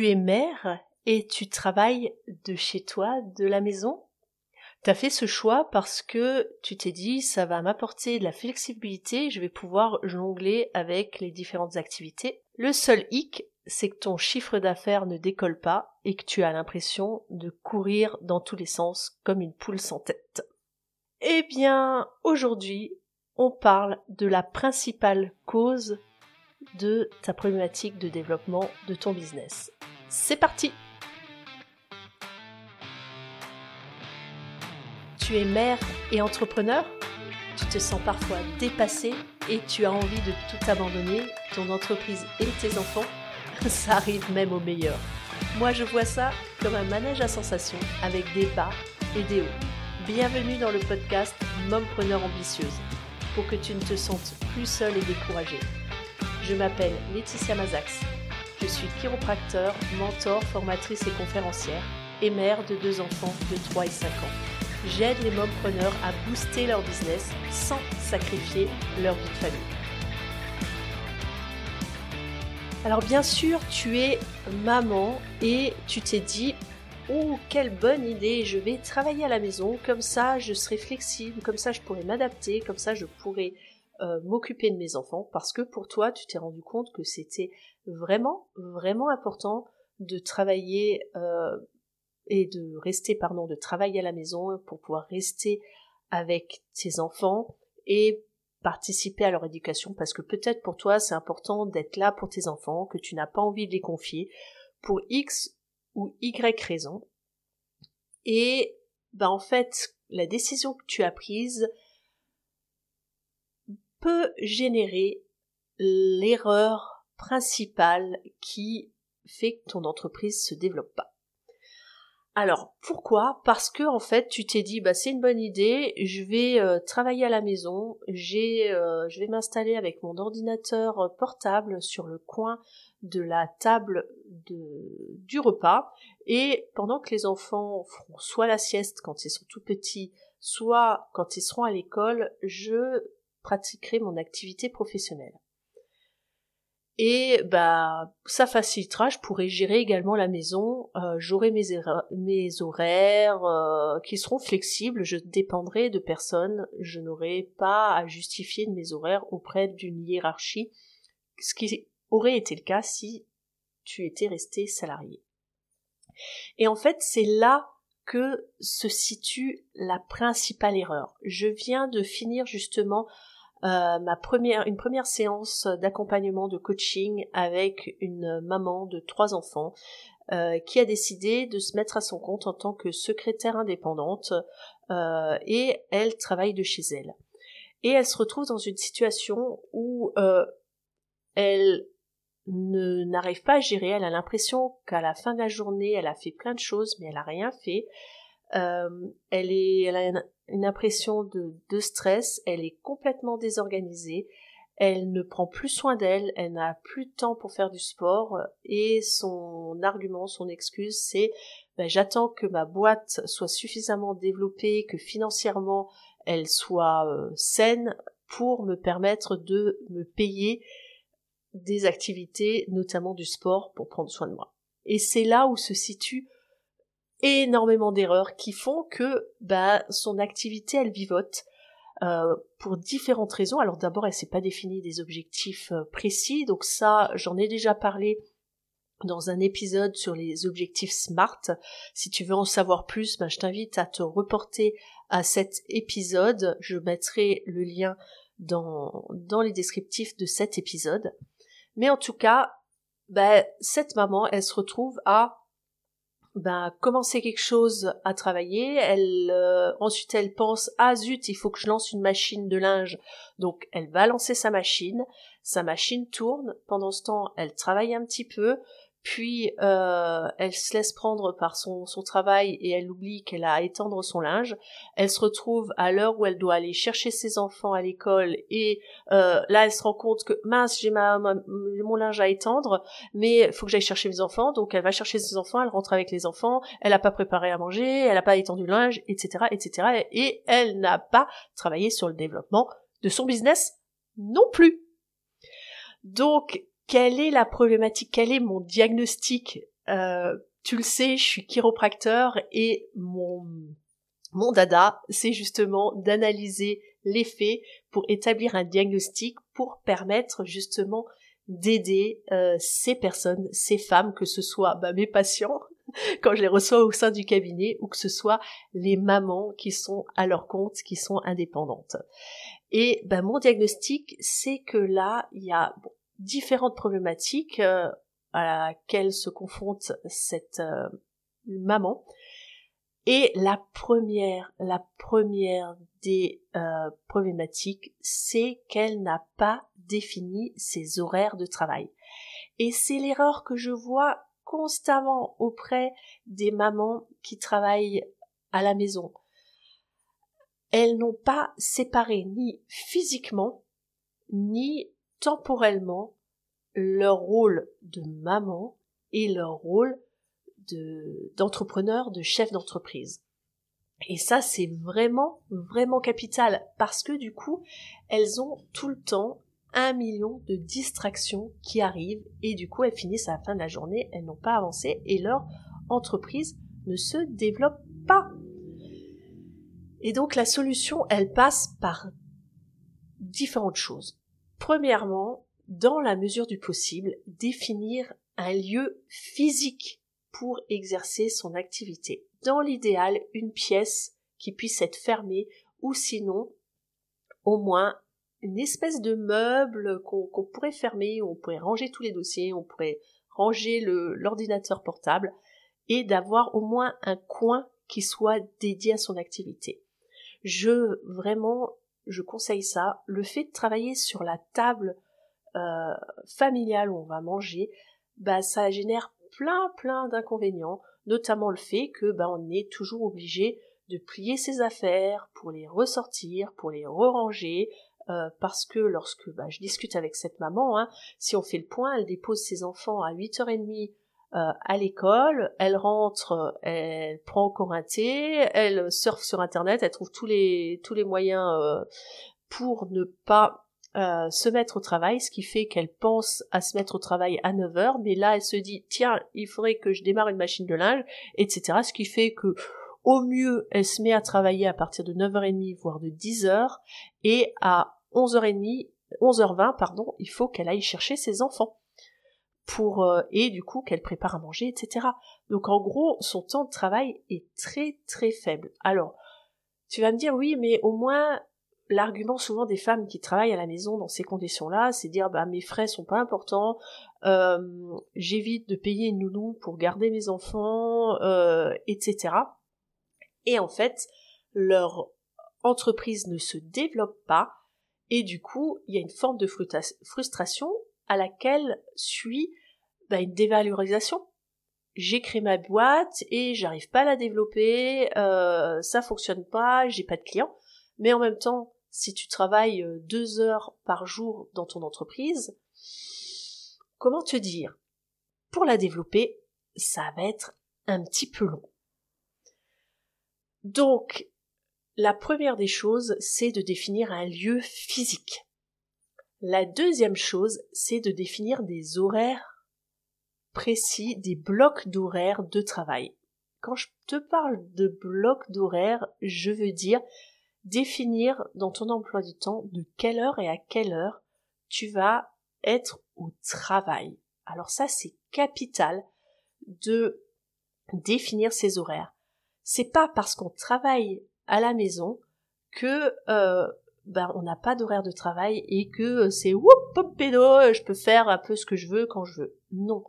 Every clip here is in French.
Tu es mère et tu travailles de chez toi, de la maison? T'as fait ce choix parce que tu t'es dit ça va m'apporter de la flexibilité, je vais pouvoir jongler avec les différentes activités. Le seul hic, c'est que ton chiffre d'affaires ne décolle pas et que tu as l'impression de courir dans tous les sens comme une poule sans tête. Eh bien, aujourd'hui, on parle de la principale cause de ta problématique de développement de ton business. C'est parti Tu es mère et entrepreneur Tu te sens parfois dépassé et tu as envie de tout abandonner, ton entreprise et tes enfants Ça arrive même au meilleur. Moi je vois ça comme un manège à sensations avec des bas et des hauts. Bienvenue dans le podcast Mompreneur ambitieuse pour que tu ne te sentes plus seule et découragée. Je m'appelle Laetitia Mazax. Suis chiropracteur, mentor, formatrice et conférencière et mère de deux enfants de 3 et 5 ans. J'aide les mompreneurs à booster leur business sans sacrifier leur vie de famille. Alors bien sûr, tu es maman et tu t'es dit Oh, quelle bonne idée, je vais travailler à la maison, comme ça je serai flexible, comme ça je pourrai m'adapter, comme ça je pourrai euh, m'occuper de mes enfants, parce que pour toi, tu t'es rendu compte que c'était vraiment, vraiment important de travailler euh, et de rester, pardon, de travailler à la maison pour pouvoir rester avec tes enfants et participer à leur éducation, parce que peut-être pour toi c'est important d'être là pour tes enfants, que tu n'as pas envie de les confier, pour X ou Y raison. Et bah en fait, la décision que tu as prise peut générer l'erreur principale qui fait que ton entreprise se développe pas. Alors pourquoi? Parce que en fait tu t'es dit bah c'est une bonne idée, je vais euh, travailler à la maison, j'ai euh, je vais m'installer avec mon ordinateur portable sur le coin de la table de, du repas et pendant que les enfants feront soit la sieste quand ils sont tout petits, soit quand ils seront à l'école, je pratiquerai mon activité professionnelle. Et bah ça facilitera, je pourrai gérer également la maison, euh, j'aurai mes, horaires euh, qui seront flexibles, je dépendrai de personne, je n'aurai pas à justifier mes horaires auprès d'une hiérarchie, ce qui aurait été le cas si tu étais resté salarié. Et en fait, c'est là que se situe la principale erreur. Je viens de finir justement euh, ma première, une première séance d'accompagnement de coaching avec une maman de trois enfants euh, qui a décidé de se mettre à son compte en tant que secrétaire indépendante euh, et elle travaille de chez elle. Et elle se retrouve dans une situation où elle ne n'arrive pas à gérer, elle a l'impression qu'à la fin de la journée, elle a fait plein de choses, mais elle a rien fait. Elle, est, elle a une, impression de, stress, elle est complètement désorganisée, elle ne prend plus soin d'elle, elle n'a plus de temps pour faire du sport, et son argument, son excuse, c'est ben, j'attends que ma boîte soit suffisamment développée, que financièrement elle soit euh, saine pour me permettre de me payer des activités, notamment du sport, pour prendre soin de moi. Et c'est là où se situe énormément d'erreurs qui font que bah, son activité, elle vivote. Euh, pour différentes raisons. Alors d'abord, elle s'est pas définie des objectifs euh, précis, donc ça, j'en ai déjà parlé dans un épisode sur les objectifs SMART. Si tu veux en savoir plus, bah, je t'invite à te reporter à cet épisode. Je mettrai le lien dans, dans les descriptifs de cet épisode. Mais en tout cas, ben, cette maman, elle se retrouve à ben, commencer quelque chose à travailler? Elle euh, ensuite elle pense ah zut il faut que je lance une machine de linge donc elle va lancer sa machine. Sa machine tourne. Pendant ce temps elle travaille un petit peu puis euh, elle se laisse prendre par son, son travail et elle oublie qu'elle a à étendre son linge. Elle se retrouve à l'heure où elle doit aller chercher ses enfants à l'école et euh, là elle se rend compte que mince j'ai ma, mon linge à étendre mais faut que j'aille chercher mes enfants donc elle va chercher ses enfants, elle rentre avec les enfants, elle n'a pas préparé à manger, elle n'a pas étendu le linge, etc. etc. et elle n'a pas travaillé sur le développement de son business non plus. Donc quelle est la problématique, quel est mon diagnostic euh, tu le sais, je suis chiropracteur et mon mon dada, c'est justement d'analyser les faits pour établir un diagnostic pour permettre justement d'aider euh, ces personnes, ces femmes, que ce soit bah, mes patients quand je les reçois au sein du cabinet ou que ce soit les mamans qui sont à leur compte, qui sont indépendantes. Et bah, mon diagnostic, c'est que là, il y a différentes problématiques euh, à laquelle se confronte cette euh, maman. Et la première, la première des euh, problématiques, c'est qu'elle n'a pas défini ses horaires de travail. Et c'est l'erreur que je vois constamment auprès des mamans qui travaillent à la maison. Elles n'ont pas séparé ni physiquement, ni temporellement leur rôle de maman et leur rôle de, d'entrepreneur, de chef d'entreprise. Et ça, c'est vraiment, vraiment capital parce que du coup, elles ont tout le temps un million de distractions qui arrivent et du coup, elles finissent à la fin de la journée, elles n'ont pas avancé et leur entreprise ne se développe pas. Et donc, la solution, elle passe par différentes choses. Premièrement, dans la mesure du possible, définir un lieu physique pour exercer son activité. Dans l'idéal, une pièce qui puisse être fermée ou sinon au moins une espèce de meuble qu'on pourrait fermer, on pourrait ranger tous les dossiers, on pourrait ranger l'ordinateur portable et d'avoir au moins un coin qui soit dédié à son activité. Je vraiment je conseille ça. Le fait de travailler sur la table euh, familiale où on va manger, bah ça génère plein plein d'inconvénients, notamment le fait que bah on est toujours obligé de plier ses affaires pour les ressortir, pour les re-ranger, euh, parce que lorsque bah, je discute avec cette maman, hein, si on fait le point, elle dépose ses enfants à 8h30 euh, à l'école, elle rentre, elle prend encore un thé, elle surfe sur internet, elle trouve tous les tous les moyens euh, pour ne pas euh, se mettre au travail, ce qui fait qu'elle pense à se mettre au travail à 9 heures, mais là elle se dit tiens il faudrait que je démarre une machine de linge, etc. Ce qui fait que au mieux elle se met à travailler à partir de 9h30 voire de 10h et à 11h30 11h20 pardon il faut qu'elle aille chercher ses enfants pour euh, et du coup qu'elle prépare à manger, etc. Donc en gros, son temps de travail est très très faible. Alors, tu vas me dire oui, mais au moins l'argument souvent des femmes qui travaillent à la maison dans ces conditions-là, c'est dire bah mes frais sont pas importants, euh, j'évite de payer une nounou pour garder mes enfants, euh, etc. Et en fait, leur entreprise ne se développe pas et du coup, il y a une forme de frustration à laquelle suit bah, une dévalorisation. J'ai créé ma boîte et j'arrive pas à la développer, euh, ça fonctionne pas, j'ai pas de clients. Mais en même temps, si tu travailles euh, deux heures par jour dans ton entreprise, comment te dire? Pour la développer, ça va être un petit peu long. Donc, la première des choses, c'est de définir un lieu physique. La deuxième chose, c'est de définir des horaires précis, des blocs d'horaires de travail. Quand je te parle de blocs d'horaires, je veux dire définir dans ton emploi du temps de quelle heure et à quelle heure tu vas être au travail. Alors ça, c'est capital de définir ces horaires. C'est pas parce qu'on travaille à la maison que euh, ben on n'a pas d'horaire de travail et que euh, c'est whoop pop pédo, euh, je peux faire un peu ce que je veux quand je veux. Non.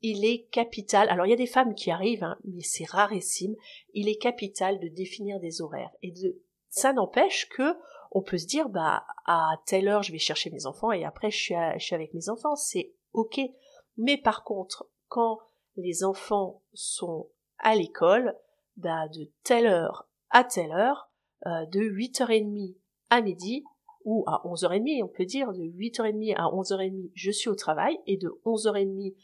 Il est capital. Alors il y a des femmes qui arrivent, hein, mais c'est rarissime. Il est capital de définir des horaires et de ça n'empêche que on peut se dire bah à telle heure je vais chercher mes enfants et après je suis, je suis avec mes enfants, c'est ok. Mais par contre quand les enfants sont à l'école, bah de telle heure à telle heure, euh, de 8h30 à midi ou à 11h30, on peut dire de 8h30 à 11h30, je suis au travail et de 11h30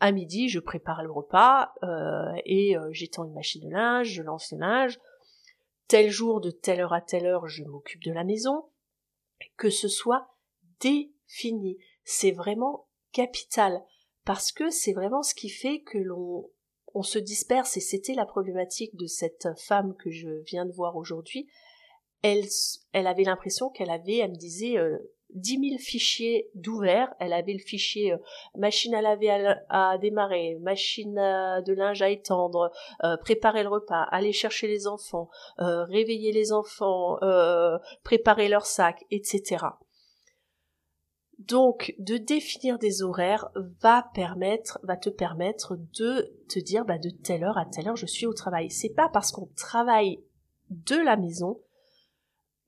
à midi, je prépare le repas euh, et euh, j'étends une machine de linge, je lance le linge. Tel jour, de telle heure à telle heure, je m'occupe de la maison. Que ce soit défini, c'est vraiment capital parce que c'est vraiment ce qui fait que l'on on se disperse et c'était la problématique de cette femme que je viens de voir aujourd'hui. Elle, avait l'impression qu'elle avait, elle me disait, euh, dix mille fichiers d'ouvert. Elle avait le fichier euh, machine à laver à, démarrer, machine de linge à étendre, euh, préparer le repas, aller chercher les enfants, réveiller les enfants, préparer leur sac, etc. Donc, de définir des horaires va permettre, va te permettre de te dire, bah, de telle heure à telle heure, je suis au travail. C'est pas parce qu'on travaille de la maison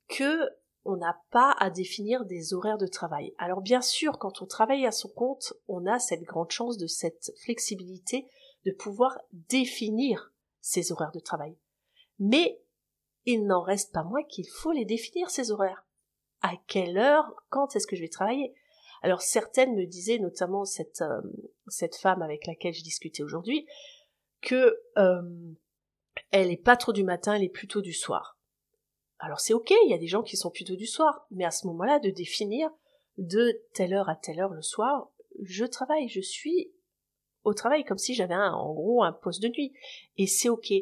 que on n'a pas à définir des horaires de travail. Alors bien sûr, quand on travaille à son compte, on a cette grande chance de cette flexibilité de pouvoir définir ses horaires de travail. Mais il n'en reste pas moins qu'il faut les définir, ces horaires à quelle heure, quand est-ce que je vais travailler? Alors certaines me disaient, notamment cette, euh, cette femme avec laquelle je discutais aujourd'hui, que euh, elle est pas trop du matin, elle est plutôt du soir. Alors c'est ok, il y a des gens qui sont plutôt du soir, mais à ce moment-là, de définir de telle heure à telle heure le soir, je travaille, je suis au travail comme si j'avais en gros un poste de nuit. Et c'est ok.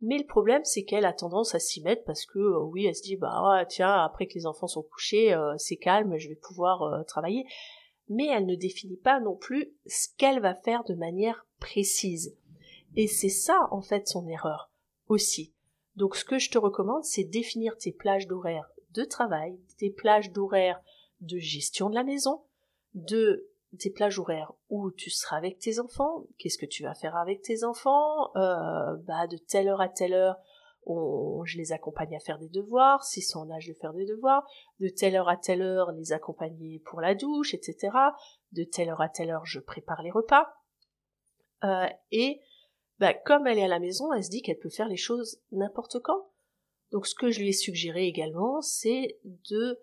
Mais le problème, c'est qu'elle a tendance à s'y mettre parce que euh, oui, elle se dit bah tiens, après que les enfants sont couchés, euh, c'est calme, je vais pouvoir euh, travailler. Mais elle ne définit pas non plus ce qu'elle va faire de manière précise. Et c'est ça en fait son erreur aussi. Donc ce que je te recommande, c'est définir tes plages d'horaire de travail, tes plages d'horaire de gestion de la maison, de tes plages horaires où tu seras avec tes enfants, qu'est-ce que tu vas faire avec tes enfants, euh, bah de telle heure à telle heure, je les accompagne à faire des devoirs, s'ils sont en âge de faire des devoirs, de telle heure à telle heure, les accompagner pour la douche, etc. De telle heure à telle heure, je prépare les repas. Euh, et bah, comme elle est à la maison, elle se dit qu'elle peut faire les choses n'importe quand. Donc ce que je lui ai suggéré également, c'est de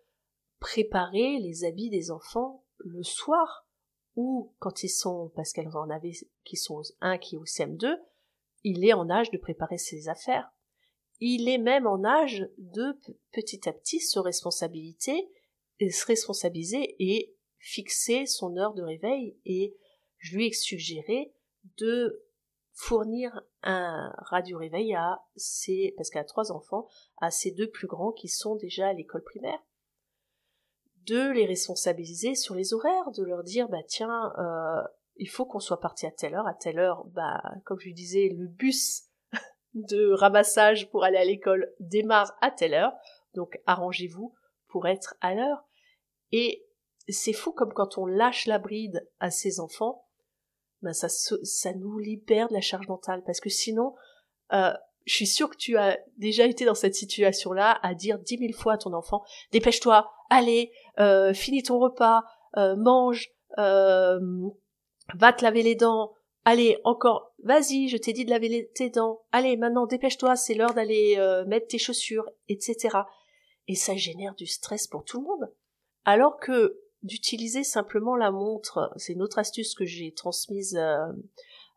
préparer les habits des enfants le soir ou quand ils sont, parce qu'elles en avaient qui sont un qui est au CM2, il est en âge de préparer ses affaires. Il est même en âge de petit à petit se responsabiliser se responsabiliser et fixer son heure de réveil et je lui ai suggéré de fournir un radio réveil à ses, parce qu'elle a trois enfants, à ses deux plus grands qui sont déjà à l'école primaire de les responsabiliser sur les horaires, de leur dire bah tiens, euh, il faut qu'on soit parti à telle heure, à telle heure, bah comme je disais, le bus de ramassage pour aller à l'école démarre à telle heure, donc arrangez-vous pour être à l'heure. Et c'est fou comme quand on lâche la bride à ses enfants, ben ça, nous libère de la charge mentale, parce que sinon, euh, je suis sûre que tu as déjà été dans cette situation-là à dire dix mille fois à ton enfant dépêche-toi, allez, euh, finis ton repas, euh, mange, va te laver les dents, allez, encore, vas-y, je t'ai dit de laver tes dents, allez, maintenant dépêche-toi, c'est l'heure d'aller mettre tes chaussures, etc. Et ça génère du stress pour tout le monde. Alors que d'utiliser simplement la montre, c'est une autre astuce que j'ai transmise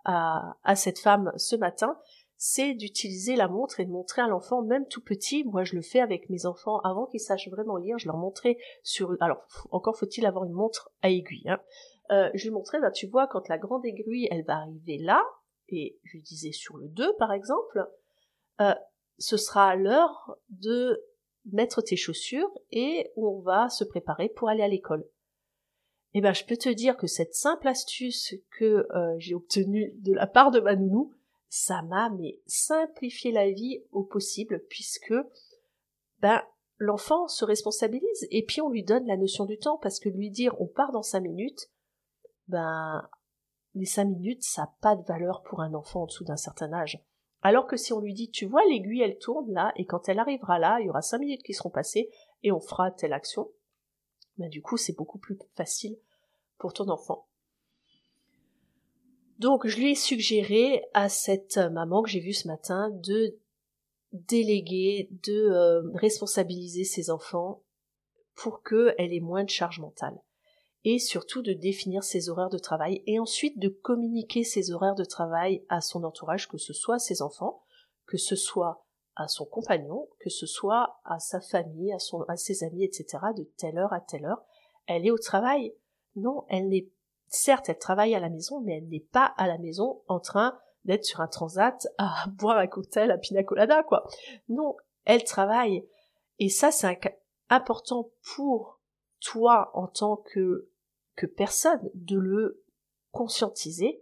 à, à cette femme ce matin, c'est d'utiliser la montre et de montrer à l'enfant, même tout petit, moi je le fais avec mes enfants avant qu'ils sachent vraiment lire, je leur montrais sur, alors encore faut-il avoir une montre à aiguille, hein. euh, je lui montrais, bah, tu vois, quand la grande aiguille, elle va arriver là, et je lui disais sur le 2 par exemple, euh, ce sera l'heure de mettre tes chaussures et on va se préparer pour aller à l'école. Eh ben, je peux te dire que cette simple astuce que euh, j'ai obtenue de la part de ma nounou, ça m'a mais simplifié la vie au possible puisque ben l'enfant se responsabilise et puis on lui donne la notion du temps parce que lui dire on part dans cinq minutes ben les cinq minutes ça n'a pas de valeur pour un enfant en dessous d'un certain âge. Alors que si on lui dit tu vois l'aiguille elle tourne là et quand elle arrivera là il y aura cinq minutes qui seront passées et on fera telle action ben du coup c'est beaucoup plus facile pour ton enfant donc je lui ai suggéré à cette maman que j'ai vue ce matin de déléguer, de euh, responsabiliser ses enfants pour qu'elle ait moins de charge mentale. Et surtout de définir ses horaires de travail et ensuite de communiquer ses horaires de travail à son entourage, que ce soit ses enfants, que ce soit à son compagnon, que ce soit à sa famille, à, son, à ses amis, etc., de telle heure à telle heure. Elle est au travail. Non, elle n'est certes, elle travaille à la maison, mais elle n'est pas à la maison en train d'être sur un transat à boire un cocktail à pina colada, quoi. Non, elle travaille. Et ça, c'est important pour toi en tant que, que personne de le conscientiser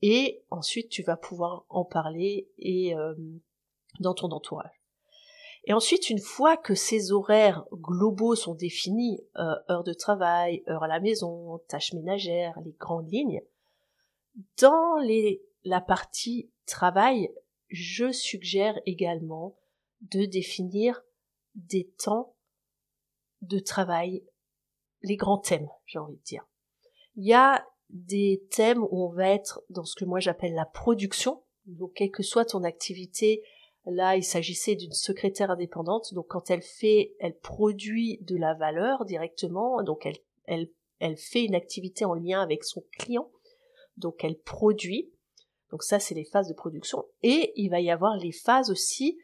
et ensuite tu vas pouvoir en parler et euh, dans ton entourage. Et ensuite, une fois que ces horaires globaux sont définis, euh, heures de travail, heures à la maison, tâches ménagères, les grandes lignes, dans les, la partie travail, je suggère également de définir des temps de travail, les grands thèmes, j'ai envie de dire. Il y a des thèmes où on va être dans ce que moi j'appelle la production. Donc, quelle que soit ton activité, là, il s'agissait d'une secrétaire indépendante. Donc, quand elle fait, elle produit de la valeur directement. Donc, elle, elle, elle fait une activité en lien avec son client. Donc, elle produit. Donc, ça, c'est les phases de production. Et il va y avoir les phases aussi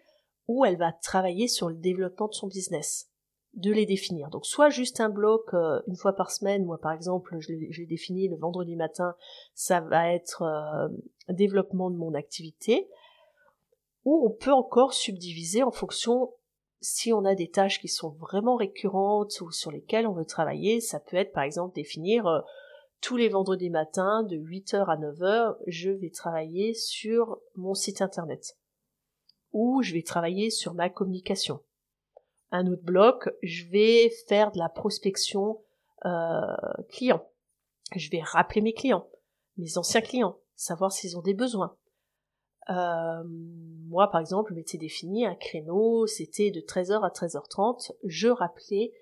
où elle va travailler sur le développement de son business de les définir. Donc soit juste un bloc euh, une fois par semaine, moi par exemple je l'ai défini le vendredi matin, ça va être euh, développement de mon activité, on peut encore subdiviser en fonction si on a des tâches qui sont vraiment récurrentes ou sur lesquelles on veut travailler, ça peut être par exemple définir euh, tous les vendredis matins de 8h à 9h, je vais travailler sur mon site internet ou je vais travailler sur ma communication un autre bloc, je vais faire de la prospection euh, client. Je vais rappeler mes clients, mes anciens clients, savoir s'ils ont des besoins. Euh, moi, par exemple, je m'étais défini un créneau, c'était de 13h à 13h30. Je rappelais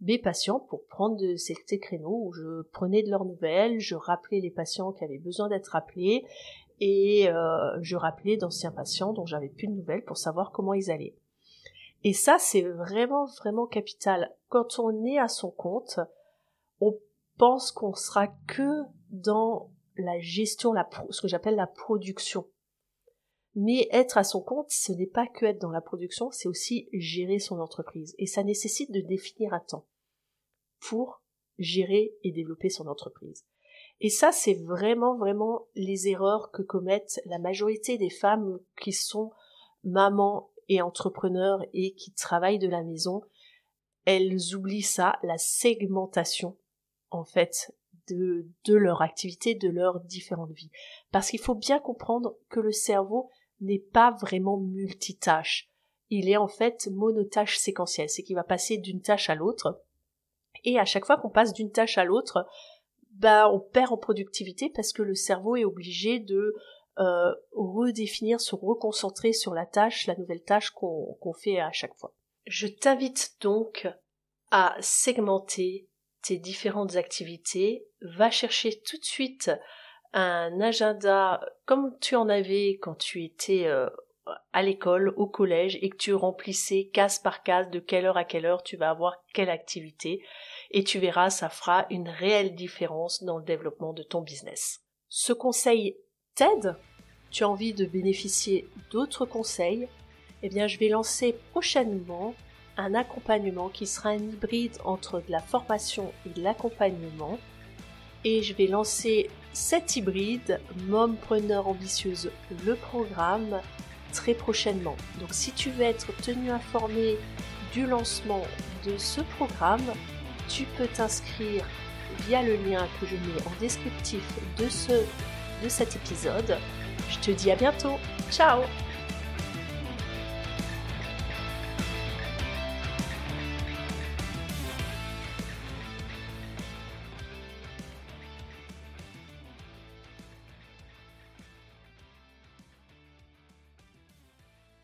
mes patients pour prendre de ces créneaux où je prenais de leurs nouvelles, je rappelais les patients qui avaient besoin d'être rappelés et euh, je rappelais d'anciens patients dont j'avais plus de nouvelles pour savoir comment ils allaient. Et ça, c'est vraiment, vraiment capital. Quand on est à son compte, on pense qu'on sera que dans la gestion, ce que j'appelle la production. Mais être à son compte, ce n'est pas que être dans la production, c'est aussi gérer son entreprise. Et ça nécessite de définir un temps pour gérer et développer son entreprise. Et ça, c'est vraiment, vraiment les erreurs que commettent la majorité des femmes qui sont mamans et entrepreneurs et qui travaillent de la maison, elles oublient ça, la segmentation, en fait, de, de leur activité, de leur différentes vies. Parce qu'il faut bien comprendre que le cerveau n'est pas vraiment multitâche. Il est en fait monotâche séquentielle, c'est qu'il va passer d'une tâche à l'autre. Et à chaque fois qu'on passe d'une tâche à l'autre, bah, on perd en productivité parce que le cerveau est obligé de euh, redéfinir, se reconcentrer sur la tâche, la nouvelle tâche qu'on fait à chaque fois. Je t'invite donc à segmenter tes différentes activités, va chercher tout de suite un agenda comme tu en avais quand tu étais euh, à l'école, au collège, et que tu remplissais case par case de quelle heure à quelle heure tu vas avoir quelle activité, et tu verras, ça fera une réelle différence dans le développement de ton business. Ce conseil t'aide, tu as envie de bénéficier d'autres conseils, eh bien je vais lancer prochainement un accompagnement qui sera un hybride entre de la formation et de l'accompagnement. Et je vais lancer cet hybride Mompreneur ambitieuse le programme très prochainement. Donc si tu veux être tenu informé du lancement de ce programme, tu peux t'inscrire via le lien que je mets en descriptif de de cet épisode. Je te dis à bientôt. Ciao